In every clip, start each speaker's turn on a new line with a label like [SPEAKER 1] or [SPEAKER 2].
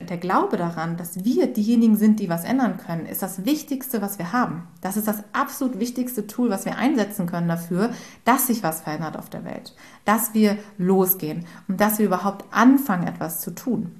[SPEAKER 1] der Glaube daran, dass wir diejenigen sind, die was ändern können, ist das Wichtigste, was wir haben. Das ist das absolut wichtigste Tool, was wir einsetzen können dafür, dass sich was verändert auf der Welt, dass wir losgehen und dass wir überhaupt anfangen, etwas zu tun.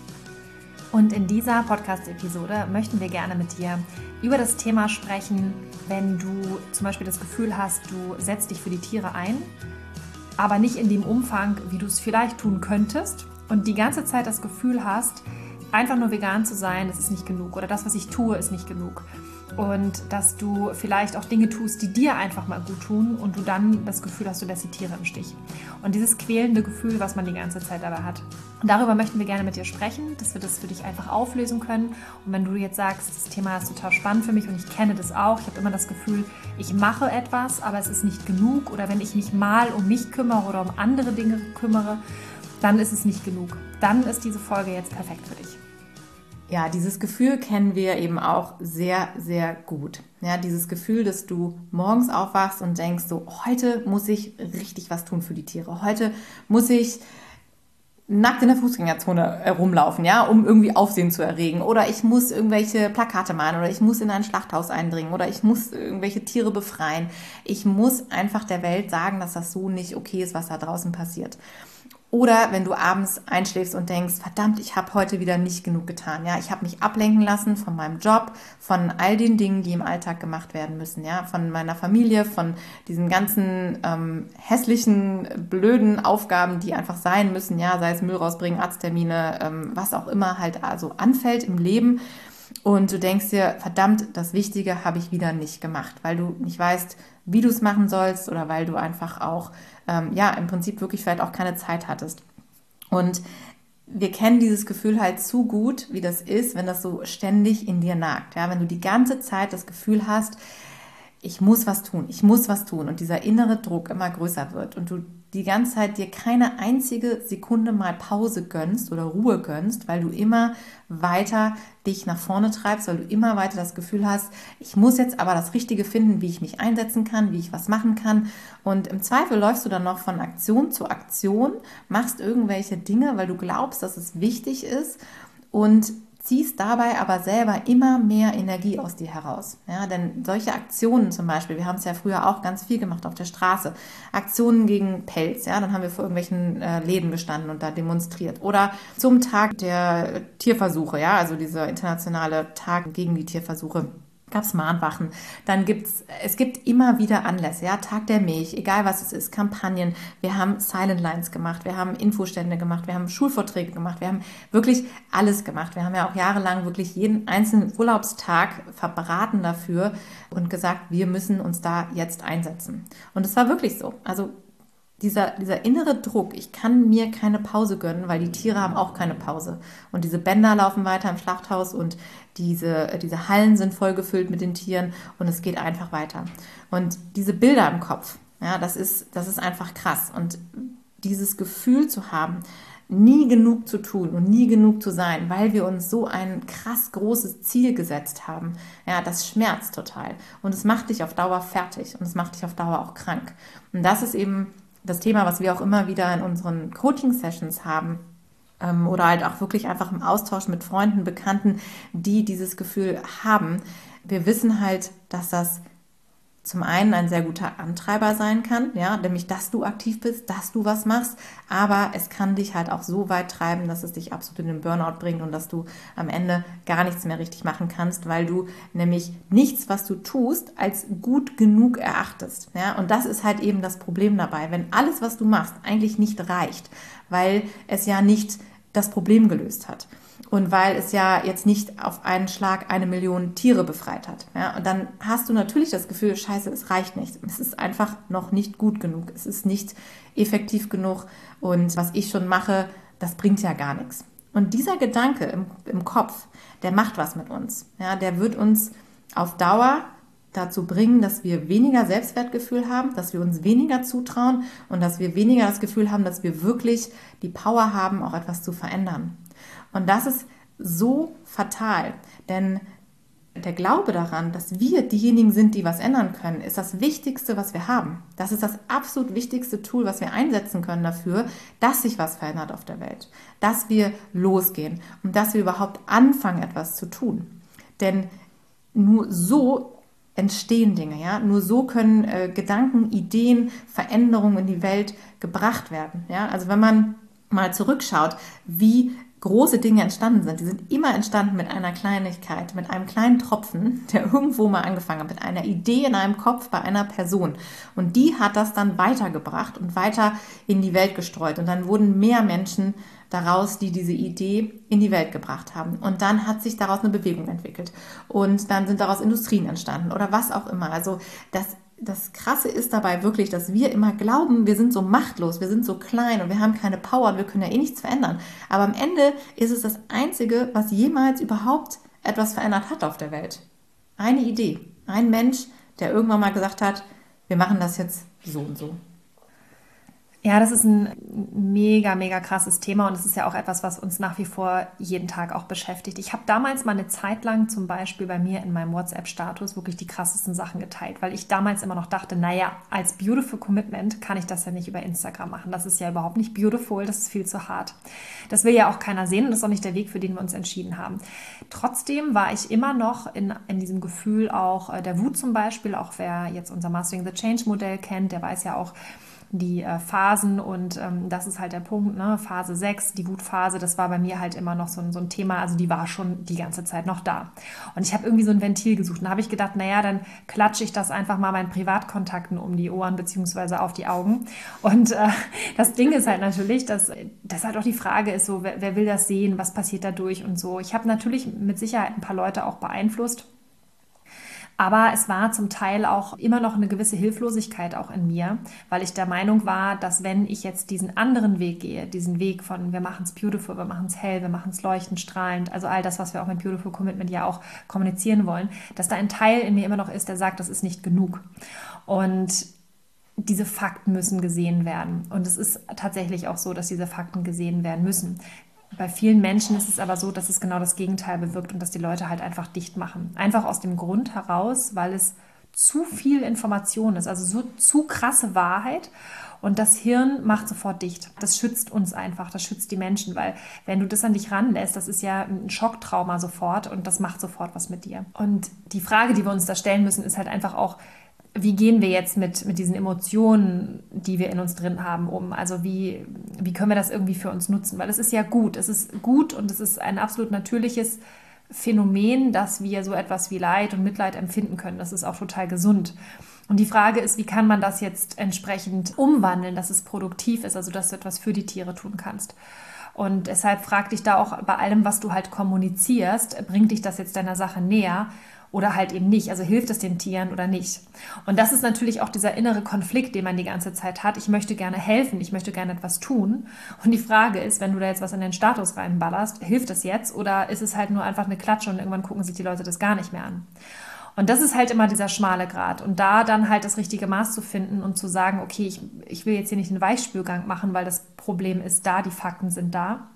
[SPEAKER 2] Und in dieser Podcast-Episode möchten wir gerne mit dir über das Thema sprechen, wenn du zum Beispiel das Gefühl hast, du setzt dich für die Tiere ein, aber nicht in dem Umfang, wie du es vielleicht tun könntest und die ganze Zeit das Gefühl hast, einfach nur vegan zu sein, das ist nicht genug oder das, was ich tue, ist nicht genug und dass du vielleicht auch Dinge tust, die dir einfach mal gut tun und du dann das Gefühl hast, du lässt die Tiere im Stich. Und dieses quälende Gefühl, was man die ganze Zeit dabei hat. Und darüber möchten wir gerne mit dir sprechen, dass wir das für dich einfach auflösen können. Und wenn du jetzt sagst, das Thema ist total spannend für mich und ich kenne das auch, ich habe immer das Gefühl, ich mache etwas, aber es ist nicht genug oder wenn ich mich mal um mich kümmere oder um andere Dinge kümmere, dann ist es nicht genug. Dann ist diese Folge jetzt perfekt für dich
[SPEAKER 1] ja, dieses Gefühl kennen wir eben auch sehr, sehr gut. Ja, dieses Gefühl, dass du morgens aufwachst und denkst, so, heute muss ich richtig was tun für die Tiere. Heute muss ich nackt in der Fußgängerzone herumlaufen, ja, um irgendwie Aufsehen zu erregen. Oder ich muss irgendwelche Plakate malen oder ich muss in ein Schlachthaus eindringen oder ich muss irgendwelche Tiere befreien. Ich muss einfach der Welt sagen, dass das so nicht okay ist, was da draußen passiert. Oder wenn du abends einschläfst und denkst, verdammt, ich habe heute wieder nicht genug getan. Ja, ich habe mich ablenken lassen von meinem Job, von all den Dingen, die im Alltag gemacht werden müssen. Ja, von meiner Familie, von diesen ganzen ähm, hässlichen, blöden Aufgaben, die einfach sein müssen. Ja, sei es Müll rausbringen, Arzttermine, ähm, was auch immer halt also anfällt im Leben. Und du denkst dir, verdammt, das Wichtige habe ich wieder nicht gemacht, weil du nicht weißt, wie du es machen sollst oder weil du einfach auch ähm, ja, im Prinzip wirklich vielleicht auch keine Zeit hattest. Und wir kennen dieses Gefühl halt zu gut, wie das ist, wenn das so ständig in dir nagt. Ja, wenn du die ganze Zeit das Gefühl hast, ich muss was tun, ich muss was tun und dieser innere Druck immer größer wird und du die ganze Zeit dir keine einzige Sekunde mal Pause gönnst oder Ruhe gönnst, weil du immer weiter dich nach vorne treibst, weil du immer weiter das Gefühl hast, ich muss jetzt aber das Richtige finden, wie ich mich einsetzen kann, wie ich was machen kann. Und im Zweifel läufst du dann noch von Aktion zu Aktion, machst irgendwelche Dinge, weil du glaubst, dass es wichtig ist und ziehst dabei aber selber immer mehr Energie aus dir heraus. Ja, denn solche Aktionen zum Beispiel, wir haben es ja früher auch ganz viel gemacht auf der Straße, Aktionen gegen Pelz, ja, dann haben wir vor irgendwelchen äh, Läden gestanden und da demonstriert. Oder zum Tag der Tierversuche, ja, also dieser internationale Tag gegen die Tierversuche gab es Mahnwachen. Dann gibt's, es gibt immer wieder Anlässe, ja, Tag der Milch, egal was es ist, Kampagnen. Wir haben Silent Lines gemacht, wir haben Infostände gemacht, wir haben Schulvorträge gemacht, wir haben wirklich alles gemacht. Wir haben ja auch jahrelang wirklich jeden einzelnen Urlaubstag verbraten dafür und gesagt, wir müssen uns da jetzt einsetzen. Und es war wirklich so. Also dieser, dieser innere Druck, ich kann mir keine Pause gönnen, weil die Tiere haben auch keine Pause. Und diese Bänder laufen weiter im Schlachthaus und diese, diese Hallen sind voll gefüllt mit den Tieren und es geht einfach weiter. Und diese Bilder im Kopf, ja, das ist, das ist einfach krass. Und dieses Gefühl zu haben, nie genug zu tun und nie genug zu sein, weil wir uns so ein krass großes Ziel gesetzt haben, ja, das schmerzt total. Und es macht dich auf Dauer fertig und es macht dich auf Dauer auch krank. Und das ist eben das Thema, was wir auch immer wieder in unseren Coaching-Sessions haben ähm, oder halt auch wirklich einfach im Austausch mit Freunden, Bekannten, die dieses Gefühl haben. Wir wissen halt, dass das zum einen ein sehr guter Antreiber sein kann, ja, nämlich dass du aktiv bist, dass du was machst, aber es kann dich halt auch so weit treiben, dass es dich absolut in den Burnout bringt und dass du am Ende gar nichts mehr richtig machen kannst, weil du nämlich nichts, was du tust, als gut genug erachtest, ja, und das ist halt eben das Problem dabei, wenn alles, was du machst, eigentlich nicht reicht, weil es ja nicht das Problem gelöst hat. Und weil es ja jetzt nicht auf einen Schlag eine Million Tiere befreit hat. Ja, und dann hast du natürlich das Gefühl, scheiße, es reicht nicht. Es ist einfach noch nicht gut genug. Es ist nicht effektiv genug. Und was ich schon mache, das bringt ja gar nichts. Und dieser Gedanke im, im Kopf, der macht was mit uns. Ja, der wird uns auf Dauer dazu bringen, dass wir weniger Selbstwertgefühl haben, dass wir uns weniger zutrauen und dass wir weniger das Gefühl haben, dass wir wirklich die Power haben, auch etwas zu verändern. Und das ist so fatal, denn der Glaube daran, dass wir diejenigen sind, die was ändern können, ist das Wichtigste, was wir haben. Das ist das absolut wichtigste Tool, was wir einsetzen können dafür, dass sich was verändert auf der Welt, dass wir losgehen und dass wir überhaupt anfangen, etwas zu tun. Denn nur so entstehen Dinge, ja. Nur so können äh, Gedanken, Ideen, Veränderungen in die Welt gebracht werden, ja. Also wenn man mal zurückschaut, wie große Dinge entstanden sind. Die sind immer entstanden mit einer Kleinigkeit, mit einem kleinen Tropfen, der irgendwo mal angefangen hat, mit einer Idee in einem Kopf bei einer Person. Und die hat das dann weitergebracht und weiter in die Welt gestreut. Und dann wurden mehr Menschen daraus, die diese Idee in die Welt gebracht haben. Und dann hat sich daraus eine Bewegung entwickelt. Und dann sind daraus Industrien entstanden oder was auch immer. Also das das Krasse ist dabei wirklich, dass wir immer glauben, wir sind so machtlos, wir sind so klein und wir haben keine Power und wir können ja eh nichts verändern. Aber am Ende ist es das Einzige, was jemals überhaupt etwas verändert hat auf der Welt. Eine Idee, ein Mensch, der irgendwann mal gesagt hat, wir machen das jetzt so und so.
[SPEAKER 2] Ja, das ist ein mega, mega krasses Thema und es ist ja auch etwas, was uns nach wie vor jeden Tag auch beschäftigt. Ich habe damals mal eine Zeit lang zum Beispiel bei mir in meinem WhatsApp-Status wirklich die krassesten Sachen geteilt, weil ich damals immer noch dachte, naja, als Beautiful Commitment kann ich das ja nicht über Instagram machen. Das ist ja überhaupt nicht beautiful, das ist viel zu hart. Das will ja auch keiner sehen und das ist auch nicht der Weg, für den wir uns entschieden haben. Trotzdem war ich immer noch in, in diesem Gefühl auch äh, der Wut zum Beispiel, auch wer jetzt unser Mastering the Change Modell kennt, der weiß ja auch, die äh, Phasen und ähm, das ist halt der Punkt, ne? Phase 6, die Wutphase, das war bei mir halt immer noch so ein, so ein Thema, also die war schon die ganze Zeit noch da. Und ich habe irgendwie so ein Ventil gesucht und habe ich gedacht, naja, dann klatsche ich das einfach mal meinen Privatkontakten um die Ohren beziehungsweise auf die Augen. Und äh, das Ding ist halt natürlich, dass das halt auch die Frage ist, so, wer, wer will das sehen, was passiert dadurch und so. Ich habe natürlich mit Sicherheit ein paar Leute auch beeinflusst aber es war zum Teil auch immer noch eine gewisse Hilflosigkeit auch in mir, weil ich der Meinung war, dass wenn ich jetzt diesen anderen Weg gehe, diesen Weg von wir machen es beautiful, wir machen es hell, wir machen es leuchtend, strahlend, also all das, was wir auch mit Beautiful Commitment ja auch kommunizieren wollen, dass da ein Teil in mir immer noch ist, der sagt, das ist nicht genug. Und diese Fakten müssen gesehen werden. Und es ist tatsächlich auch so, dass diese Fakten gesehen werden müssen. Bei vielen Menschen ist es aber so, dass es genau das Gegenteil bewirkt und dass die Leute halt einfach dicht machen. Einfach aus dem Grund heraus, weil es zu viel Information ist, also so zu krasse Wahrheit. Und das Hirn macht sofort dicht. Das schützt uns einfach, das schützt die Menschen, weil wenn du das an dich ranlässt, das ist ja ein Schocktrauma sofort und das macht sofort was mit dir. Und die Frage, die wir uns da stellen müssen, ist halt einfach auch, wie gehen wir jetzt mit, mit diesen Emotionen, die wir in uns drin haben, um? Also wie, wie können wir das irgendwie für uns nutzen? Weil es ist ja gut, es ist gut und es ist ein absolut natürliches Phänomen, dass wir so etwas wie Leid und Mitleid empfinden können. Das ist auch total gesund. Und die Frage ist, wie kann man das jetzt entsprechend umwandeln, dass es produktiv ist, also dass du etwas für die Tiere tun kannst. Und deshalb frag dich da auch bei allem, was du halt kommunizierst, bringt dich das jetzt deiner Sache näher oder halt eben nicht. Also hilft es den Tieren oder nicht. Und das ist natürlich auch dieser innere Konflikt, den man die ganze Zeit hat. Ich möchte gerne helfen, ich möchte gerne etwas tun. Und die Frage ist, wenn du da jetzt was in den Status reinballerst, hilft das jetzt oder ist es halt nur einfach eine Klatsche und irgendwann gucken sich die Leute das gar nicht mehr an? Und das ist halt immer dieser schmale Grad. Und da dann halt das richtige Maß zu finden und zu sagen, okay, ich, ich will jetzt hier nicht einen Weichspülgang machen, weil das Problem ist da, die Fakten sind da.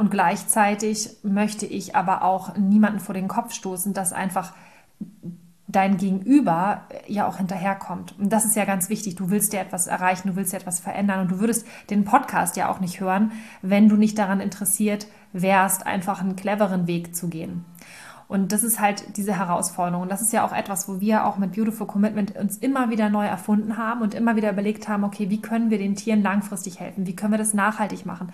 [SPEAKER 2] Und gleichzeitig möchte ich aber auch niemanden vor den Kopf stoßen, dass einfach dein Gegenüber ja auch hinterherkommt. Und das ist ja ganz wichtig. Du willst dir etwas erreichen, du willst dir etwas verändern und du würdest den Podcast ja auch nicht hören, wenn du nicht daran interessiert wärst, einfach einen cleveren Weg zu gehen. Und das ist halt diese Herausforderung. Und das ist ja auch etwas, wo wir auch mit Beautiful Commitment uns immer wieder neu erfunden haben und immer wieder überlegt haben, okay, wie können wir den Tieren langfristig helfen? Wie können wir das nachhaltig machen?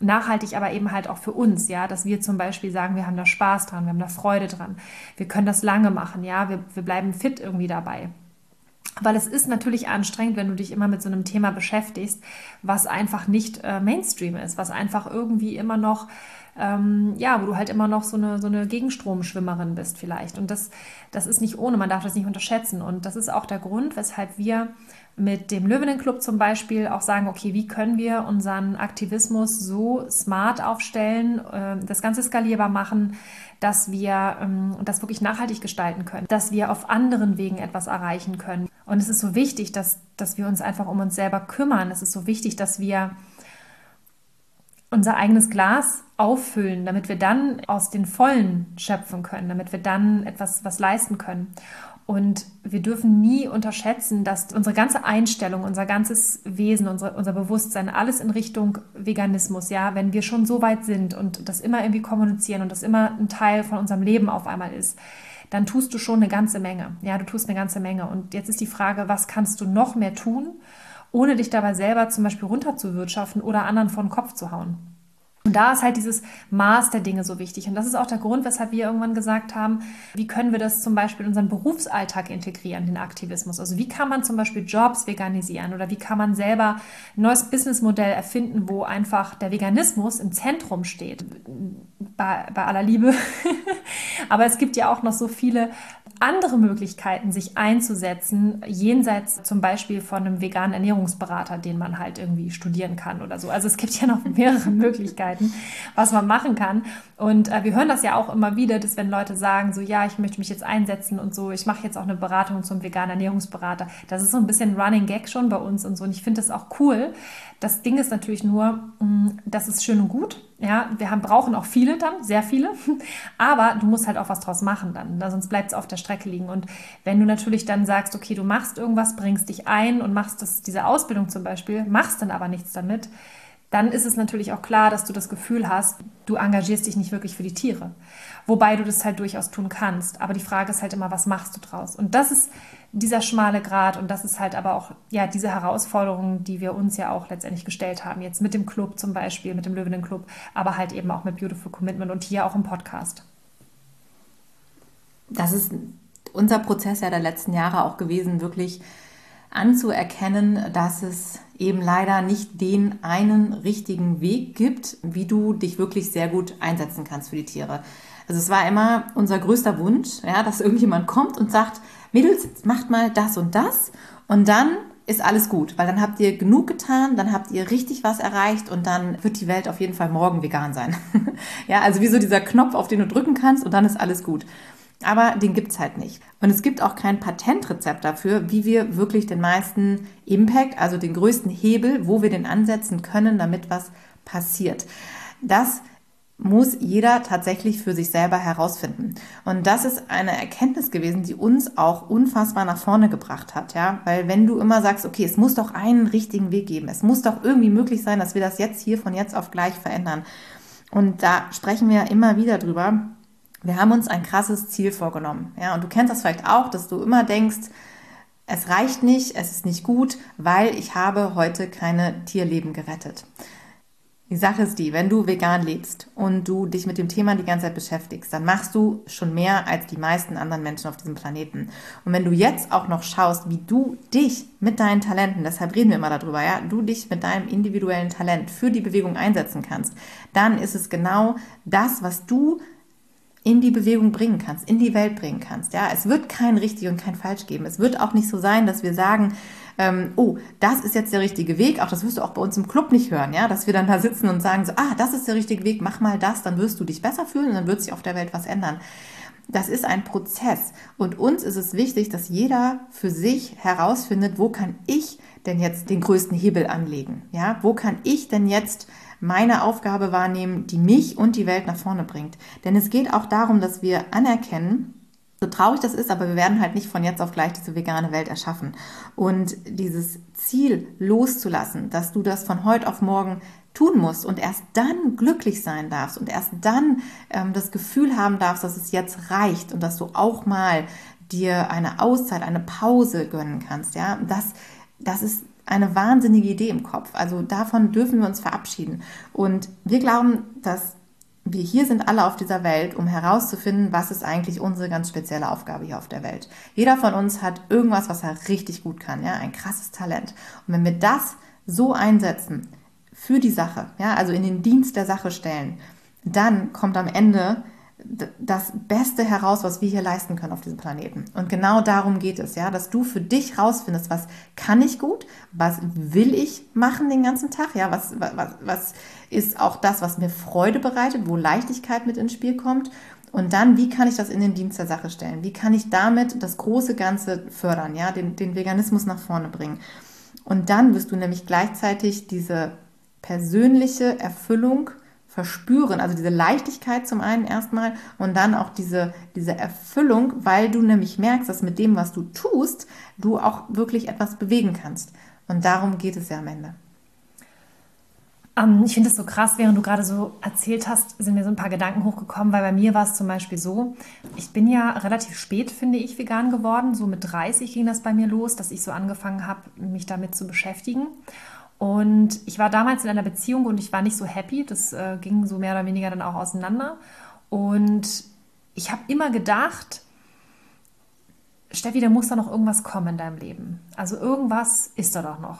[SPEAKER 2] Nachhaltig, aber eben halt auch für uns, ja, dass wir zum Beispiel sagen, wir haben da Spaß dran, wir haben da Freude dran, wir können das lange machen, ja, wir, wir bleiben fit irgendwie dabei. Weil es ist natürlich anstrengend, wenn du dich immer mit so einem Thema beschäftigst, was einfach nicht äh, Mainstream ist, was einfach irgendwie immer noch, ähm, ja, wo du halt immer noch so eine, so eine Gegenstromschwimmerin bist vielleicht. Und das, das ist nicht ohne, man darf das nicht unterschätzen. Und das ist auch der Grund, weshalb wir mit dem Löwenenclub zum Beispiel auch sagen, okay, wie können wir unseren Aktivismus so smart aufstellen, äh, das Ganze skalierbar machen, dass wir ähm, das wirklich nachhaltig gestalten können, dass wir auf anderen Wegen etwas erreichen können. Und es ist so wichtig, dass, dass wir uns einfach um uns selber kümmern. Es ist so wichtig, dass wir unser eigenes Glas auffüllen, damit wir dann aus den Vollen schöpfen können, damit wir dann etwas was leisten können. Und wir dürfen nie unterschätzen, dass unsere ganze Einstellung, unser ganzes Wesen, unser, unser Bewusstsein, alles in Richtung Veganismus, ja, wenn wir schon so weit sind und das immer irgendwie kommunizieren und das immer ein Teil von unserem Leben auf einmal ist, dann tust du schon eine ganze Menge. Ja, du tust eine ganze Menge. Und jetzt ist die Frage, was kannst du noch mehr tun, ohne dich dabei selber zum Beispiel runterzuwirtschaften oder anderen vor den Kopf zu hauen? Und da ist halt dieses Maß der Dinge so wichtig. Und das ist auch der Grund, weshalb wir irgendwann gesagt haben, wie können wir das zum Beispiel in unseren Berufsalltag integrieren, den Aktivismus. Also wie kann man zum Beispiel Jobs veganisieren oder wie kann man selber ein neues Businessmodell erfinden, wo einfach der Veganismus im Zentrum steht. Bei, bei aller Liebe. Aber es gibt ja auch noch so viele andere Möglichkeiten, sich einzusetzen, jenseits zum Beispiel von einem veganen Ernährungsberater, den man halt irgendwie studieren kann oder so. Also es gibt ja noch mehrere Möglichkeiten, was man machen kann. Und äh, wir hören das ja auch immer wieder, dass wenn Leute sagen, so ja, ich möchte mich jetzt einsetzen und so, ich mache jetzt auch eine Beratung zum veganen Ernährungsberater. Das ist so ein bisschen Running Gag schon bei uns und so. Und ich finde das auch cool. Das Ding ist natürlich nur, mm, das ist schön und gut. Ja, wir haben, brauchen auch viele dann, sehr viele. Aber du musst halt auch was draus machen dann, ne? sonst bleibt es auf der Strecke liegen. Und wenn du natürlich dann sagst, okay, du machst irgendwas, bringst dich ein und machst das, diese Ausbildung zum Beispiel, machst dann aber nichts damit, dann ist es natürlich auch klar, dass du das Gefühl hast, du engagierst dich nicht wirklich für die Tiere. Wobei du das halt durchaus tun kannst. Aber die Frage ist halt immer, was machst du draus? Und das ist dieser schmale Grad und das ist halt aber auch ja diese Herausforderung, die wir uns ja auch letztendlich gestellt haben. Jetzt mit dem Club zum Beispiel, mit dem Löwinnen Club, aber halt eben auch mit Beautiful Commitment und hier auch im Podcast.
[SPEAKER 1] Das ist unser Prozess ja der letzten Jahre auch gewesen, wirklich anzuerkennen, dass es eben leider nicht den einen richtigen Weg gibt, wie du dich wirklich sehr gut einsetzen kannst für die Tiere. Also es war immer unser größter Wunsch, ja, dass irgendjemand kommt und sagt, Mädels, macht mal das und das und dann ist alles gut, weil dann habt ihr genug getan, dann habt ihr richtig was erreicht und dann wird die Welt auf jeden Fall morgen vegan sein. ja, also wie so dieser Knopf, auf den du drücken kannst und dann ist alles gut. Aber den gibt es halt nicht. Und es gibt auch kein Patentrezept dafür, wie wir wirklich den meisten Impact, also den größten Hebel, wo wir den ansetzen können, damit was passiert. Das muss jeder tatsächlich für sich selber herausfinden. Und das ist eine Erkenntnis gewesen, die uns auch unfassbar nach vorne gebracht hat, ja, weil wenn du immer sagst, okay, es muss doch einen richtigen Weg geben, es muss doch irgendwie möglich sein, dass wir das jetzt hier von jetzt auf gleich verändern. Und da sprechen wir immer wieder drüber, wir haben uns ein krasses Ziel vorgenommen. Ja, und du kennst das vielleicht auch, dass du immer denkst, es reicht nicht, es ist nicht gut, weil ich habe heute keine Tierleben gerettet. Die Sache ist die, wenn du vegan lebst und du dich mit dem Thema die ganze Zeit beschäftigst, dann machst du schon mehr als die meisten anderen Menschen auf diesem Planeten. Und wenn du jetzt auch noch schaust, wie du dich mit deinen Talenten, deshalb reden wir immer darüber, ja, du dich mit deinem individuellen Talent für die Bewegung einsetzen kannst, dann ist es genau das, was du in die Bewegung bringen kannst, in die Welt bringen kannst. Ja, es wird kein richtig und kein falsch geben. Es wird auch nicht so sein, dass wir sagen, ähm, oh, das ist jetzt der richtige Weg. Auch das wirst du auch bei uns im Club nicht hören, ja, dass wir dann da sitzen und sagen so, ah, das ist der richtige Weg, mach mal das, dann wirst du dich besser fühlen und dann wird sich auf der Welt was ändern. Das ist ein Prozess und uns ist es wichtig, dass jeder für sich herausfindet, wo kann ich denn jetzt den größten Hebel anlegen? Ja, wo kann ich denn jetzt meine Aufgabe wahrnehmen, die mich und die Welt nach vorne bringt. Denn es geht auch darum, dass wir anerkennen, so traurig das ist, aber wir werden halt nicht von jetzt auf gleich diese vegane Welt erschaffen. Und dieses Ziel loszulassen, dass du das von heute auf morgen tun musst und erst dann glücklich sein darfst und erst dann ähm, das Gefühl haben darfst, dass es jetzt reicht und dass du auch mal dir eine Auszeit, eine Pause gönnen kannst, ja, das, das ist eine wahnsinnige Idee im Kopf. Also davon dürfen wir uns verabschieden. Und wir glauben, dass wir hier sind alle auf dieser Welt, um herauszufinden, was ist eigentlich unsere ganz spezielle Aufgabe hier auf der Welt. Jeder von uns hat irgendwas, was er richtig gut kann, ja, ein krasses Talent. Und wenn wir das so einsetzen für die Sache, ja, also in den Dienst der Sache stellen, dann kommt am Ende das Beste heraus, was wir hier leisten können auf diesem Planeten. Und genau darum geht es, ja, dass du für dich rausfindest, was kann ich gut, was will ich machen den ganzen Tag, ja, was, was, was ist auch das, was mir Freude bereitet, wo Leichtigkeit mit ins Spiel kommt. Und dann, wie kann ich das in den Dienst der Sache stellen? Wie kann ich damit das große Ganze fördern, ja, den, den Veganismus nach vorne bringen? Und dann wirst du nämlich gleichzeitig diese persönliche Erfüllung verspüren. Also diese Leichtigkeit zum einen erstmal und dann auch diese, diese Erfüllung, weil du nämlich merkst, dass mit dem, was du tust, du auch wirklich etwas bewegen kannst. Und darum geht es ja am Ende.
[SPEAKER 2] Um, ähm, ich finde es so krass, während du gerade so erzählt hast, sind mir so ein paar Gedanken hochgekommen, weil bei mir war es zum Beispiel so, ich bin ja relativ spät, finde ich, vegan geworden. So mit 30 ging das bei mir los, dass ich so angefangen habe, mich damit zu beschäftigen. Und ich war damals in einer Beziehung und ich war nicht so happy. Das äh, ging so mehr oder weniger dann auch auseinander. Und ich habe immer gedacht, Steffi, da muss da noch irgendwas kommen in deinem Leben. Also irgendwas ist da doch noch.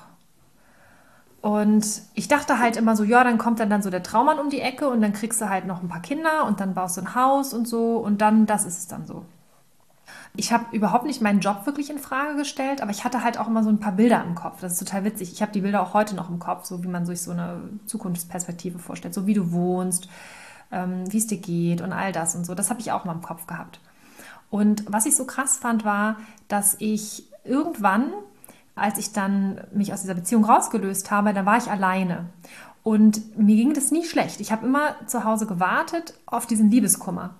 [SPEAKER 2] Und ich dachte halt immer so, ja, dann kommt dann, dann so der Traummann um die Ecke und dann kriegst du halt noch ein paar Kinder und dann baust du ein Haus und so und dann, das ist es dann so. Ich habe überhaupt nicht meinen Job wirklich in Frage gestellt, aber ich hatte halt auch immer so ein paar Bilder im Kopf. Das ist total witzig. Ich habe die Bilder auch heute noch im Kopf, so wie man sich so eine Zukunftsperspektive vorstellt, so wie du wohnst, ähm, wie es dir geht und all das und so. Das habe ich auch mal im Kopf gehabt. Und was ich so krass fand, war, dass ich irgendwann, als ich dann mich aus dieser Beziehung rausgelöst habe, da war ich alleine. Und mir ging das nie schlecht. Ich habe immer zu Hause gewartet auf diesen Liebeskummer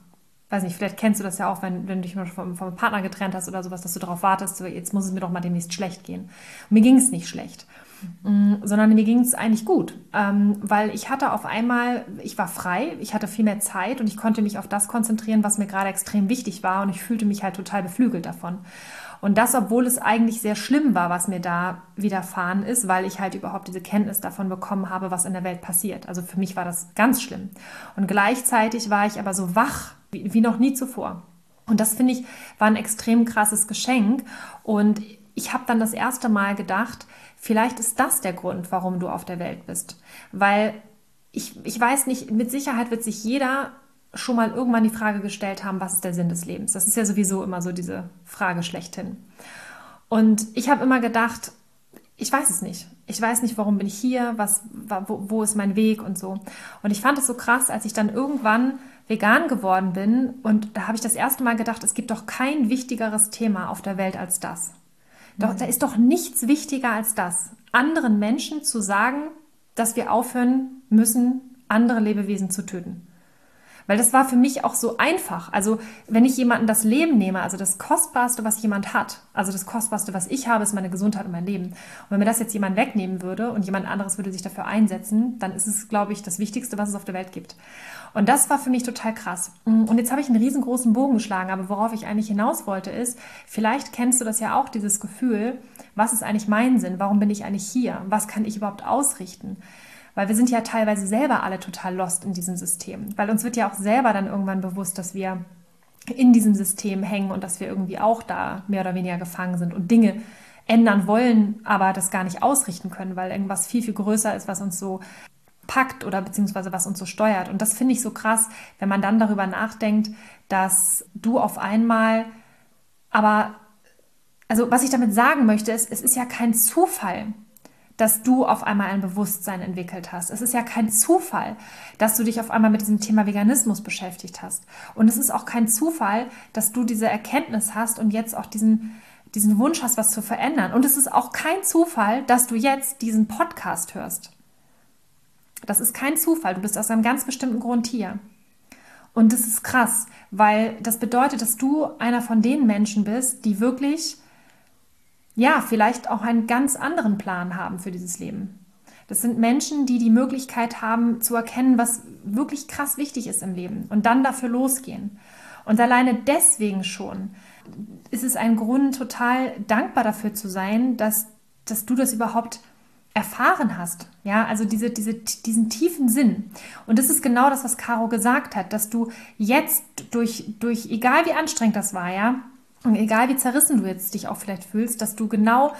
[SPEAKER 2] weiß nicht, vielleicht kennst du das ja auch, wenn, wenn du dich vom, vom Partner getrennt hast oder sowas, dass du darauf wartest, so, jetzt muss es mir doch mal demnächst schlecht gehen. Und mir ging es nicht schlecht, mhm. sondern mir ging es eigentlich gut, ähm, weil ich hatte auf einmal, ich war frei, ich hatte viel mehr Zeit und ich konnte mich auf das konzentrieren, was mir gerade extrem wichtig war und ich fühlte mich halt total beflügelt davon. Und das, obwohl es eigentlich sehr schlimm war, was mir da widerfahren ist, weil ich halt überhaupt diese Kenntnis davon bekommen habe, was in der Welt passiert. Also für mich war das ganz schlimm. Und gleichzeitig war ich aber so wach wie, wie noch nie zuvor. Und das finde ich war ein extrem krasses Geschenk. Und ich habe dann das erste Mal gedacht, vielleicht ist das der Grund, warum du auf der Welt bist. Weil ich, ich weiß nicht, mit Sicherheit wird sich jeder schon mal irgendwann die Frage gestellt haben, was ist der Sinn des Lebens? Das ist ja sowieso immer so diese Frage schlechthin. Und ich habe immer gedacht, ich weiß es nicht. Ich weiß nicht, warum bin ich hier, was, wo, wo ist mein Weg und so. Und ich fand es so krass, als ich dann irgendwann vegan geworden bin und da habe ich das erste Mal gedacht, es gibt doch kein wichtigeres Thema auf der Welt als das. Doch, mhm. Da ist doch nichts wichtiger als das, anderen Menschen zu sagen, dass wir aufhören müssen, andere Lebewesen zu töten. Weil das war für mich auch so einfach. Also wenn ich jemanden das Leben nehme, also das Kostbarste, was jemand hat, also das Kostbarste, was ich habe, ist meine Gesundheit und mein Leben. Und wenn mir das jetzt jemand wegnehmen würde und jemand anderes würde sich dafür einsetzen, dann ist es, glaube ich, das Wichtigste, was es auf der Welt gibt. Und das war für mich total krass. Und jetzt habe ich einen riesengroßen Bogen geschlagen, aber worauf ich eigentlich hinaus wollte ist, vielleicht kennst du das ja auch, dieses Gefühl, was ist eigentlich mein Sinn? Warum bin ich eigentlich hier? Was kann ich überhaupt ausrichten? Weil wir sind ja teilweise selber alle total lost in diesem System. Weil uns wird ja auch selber dann irgendwann bewusst, dass wir in diesem System hängen und dass wir irgendwie auch da mehr oder weniger gefangen sind und Dinge ändern wollen, aber das gar nicht ausrichten können, weil irgendwas viel, viel größer ist, was uns so packt oder beziehungsweise was uns so steuert. Und das finde ich so krass, wenn man dann darüber nachdenkt, dass du auf einmal, aber, also was ich damit sagen möchte, ist, es ist ja kein Zufall, dass du auf einmal ein Bewusstsein entwickelt hast. Es ist ja kein Zufall, dass du dich auf einmal mit diesem Thema Veganismus beschäftigt hast. Und es ist auch kein Zufall, dass du diese Erkenntnis hast und jetzt auch diesen, diesen Wunsch hast, was zu verändern. Und es ist auch kein Zufall, dass du jetzt diesen Podcast hörst. Das ist kein Zufall. Du bist aus einem ganz bestimmten Grund hier. Und das ist krass, weil das bedeutet, dass du einer von den Menschen bist, die wirklich ja, vielleicht auch einen ganz anderen Plan haben für dieses Leben. Das sind Menschen, die die Möglichkeit haben zu erkennen, was wirklich krass wichtig ist im Leben und dann dafür losgehen. Und alleine deswegen schon ist es ein Grund, total dankbar dafür zu sein, dass, dass du das überhaupt erfahren hast. Ja, also diese, diese, diesen tiefen Sinn. Und das ist genau das, was Caro gesagt hat, dass du jetzt durch, durch, egal wie anstrengend das war, ja, und egal wie zerrissen du jetzt dich auch vielleicht fühlst, dass du genau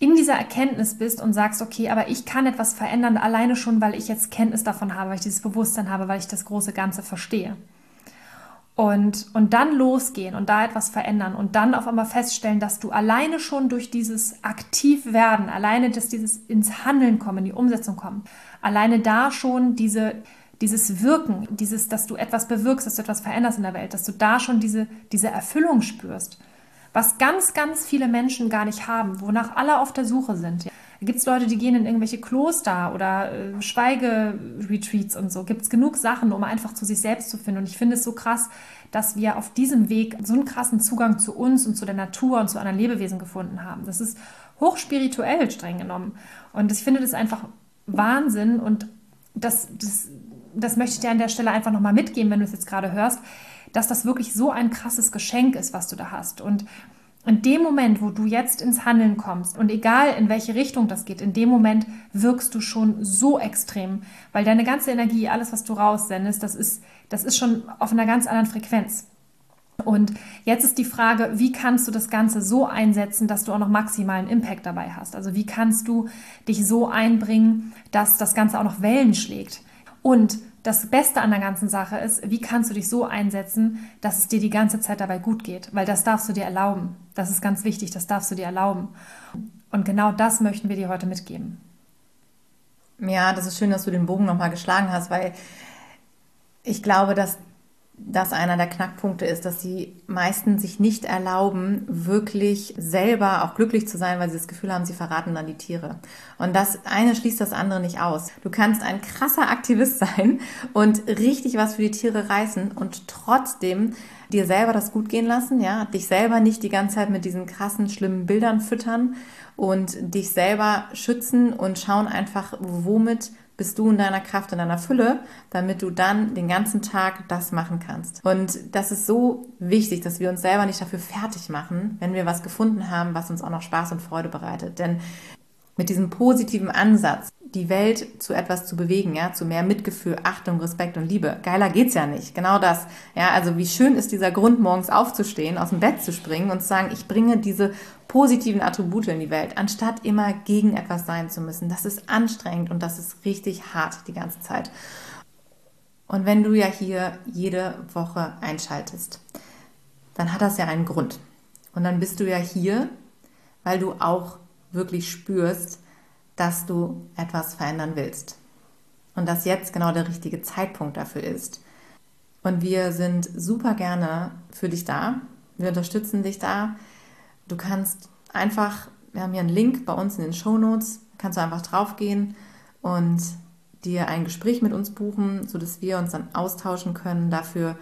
[SPEAKER 2] in dieser Erkenntnis bist und sagst, okay, aber ich kann etwas verändern, alleine schon, weil ich jetzt Kenntnis davon habe, weil ich dieses Bewusstsein habe, weil ich das große Ganze verstehe. Und, und dann losgehen und da etwas verändern und dann auf einmal feststellen, dass du alleine schon durch dieses Aktivwerden, alleine dass dieses ins Handeln kommen, in die Umsetzung kommen, alleine da schon diese, dieses Wirken, dieses, dass du etwas bewirkst, dass du etwas veränderst in der Welt, dass du da schon diese, diese Erfüllung spürst, was ganz, ganz viele Menschen gar nicht haben, wonach alle auf der Suche sind. Da gibt es Leute, die gehen in irgendwelche Kloster oder äh, Schweigeretreats und so. Gibt es genug Sachen, um einfach zu sich selbst zu finden. Und ich finde es so krass, dass wir auf diesem Weg so einen krassen Zugang zu uns und zu der Natur und zu anderen Lebewesen gefunden haben. Das ist hochspirituell streng genommen. Und ich finde das einfach Wahnsinn und das, das, das möchte ich dir an der Stelle einfach nochmal mitgeben, wenn du es jetzt gerade hörst, dass das wirklich so ein krasses Geschenk ist, was du da hast. Und in dem Moment, wo du jetzt ins Handeln kommst und egal in welche Richtung das geht, in dem Moment wirkst du schon so extrem, weil deine ganze Energie, alles, was du raussendest, das ist, das ist schon auf einer ganz anderen Frequenz. Und jetzt ist die Frage, wie kannst du das Ganze so einsetzen, dass du auch noch maximalen Impact dabei hast? Also wie kannst du dich so einbringen, dass das Ganze auch noch Wellen schlägt? Und das Beste an der ganzen Sache ist, wie kannst du dich so einsetzen, dass es dir die ganze Zeit dabei gut geht? Weil das darfst du dir erlauben. Das ist ganz wichtig, das darfst du dir erlauben. Und genau das möchten wir dir heute mitgeben.
[SPEAKER 1] Ja, das ist schön, dass du den Bogen nochmal geschlagen hast, weil ich glaube, dass das einer der Knackpunkte ist, dass die meisten sich nicht erlauben, wirklich selber auch glücklich zu sein, weil sie das Gefühl haben, sie verraten dann die Tiere. Und das eine schließt das andere nicht aus. Du kannst ein krasser Aktivist sein und richtig was für die Tiere reißen und trotzdem dir selber das gut gehen lassen, ja, dich selber nicht die ganze Zeit mit diesen krassen, schlimmen Bildern füttern und dich selber schützen und schauen einfach, womit bist du in deiner Kraft, in deiner Fülle, damit du dann den ganzen Tag das machen kannst. Und das ist so wichtig, dass wir uns selber nicht dafür fertig machen, wenn wir was gefunden haben, was uns auch noch Spaß und Freude bereitet. Denn mit diesem positiven Ansatz, die Welt zu etwas zu bewegen, ja, zu mehr Mitgefühl, Achtung, Respekt und Liebe. Geiler geht's ja nicht. Genau das. Ja, also wie schön ist dieser Grund, morgens aufzustehen, aus dem Bett zu springen und zu sagen, ich bringe diese positiven Attribute in die Welt, anstatt immer gegen etwas sein zu müssen. Das ist anstrengend und das ist richtig hart die ganze Zeit. Und wenn du ja hier jede Woche einschaltest, dann hat das ja einen Grund. Und dann bist du ja hier, weil du auch wirklich spürst, dass du etwas verändern willst. Und dass jetzt genau der richtige Zeitpunkt dafür ist. Und wir sind super gerne für dich da. Wir unterstützen dich da. Du kannst einfach, wir haben hier einen Link bei uns in den Show Notes, kannst du einfach draufgehen und dir ein Gespräch mit uns buchen, sodass wir uns dann austauschen können dafür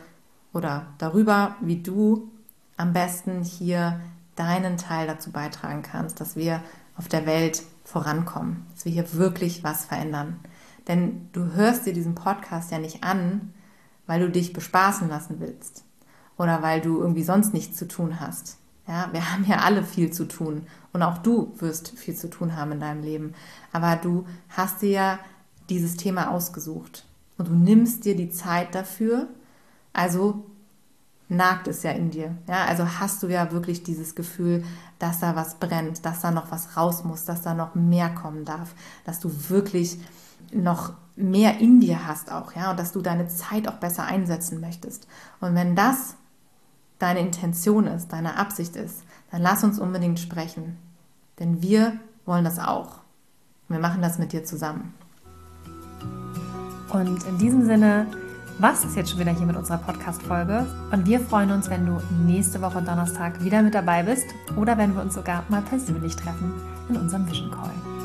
[SPEAKER 1] oder darüber, wie du am besten hier deinen Teil dazu beitragen kannst, dass wir auf der Welt vorankommen, dass wir hier wirklich was verändern. Denn du hörst dir diesen Podcast ja nicht an, weil du dich bespaßen lassen willst oder weil du irgendwie sonst nichts zu tun hast. Ja, wir haben ja alle viel zu tun und auch du wirst viel zu tun haben in deinem Leben. Aber du hast dir ja dieses Thema ausgesucht und du nimmst dir die Zeit dafür. Also nagt es ja in dir. Ja, also hast du ja wirklich dieses Gefühl, dass da was brennt, dass da noch was raus muss, dass da noch mehr kommen darf, dass du wirklich noch mehr in dir hast auch, ja, und dass du deine Zeit auch besser einsetzen möchtest. Und wenn das deine Intention ist, deine Absicht ist, dann lass uns unbedingt sprechen. Denn wir wollen das auch. Wir machen das mit dir zusammen.
[SPEAKER 2] Und in diesem Sinne was ist jetzt schon wieder hier mit unserer Podcast-Folge. Und wir freuen uns, wenn du nächste Woche Donnerstag wieder mit dabei bist oder wenn wir uns sogar mal persönlich treffen in unserem Vision Call.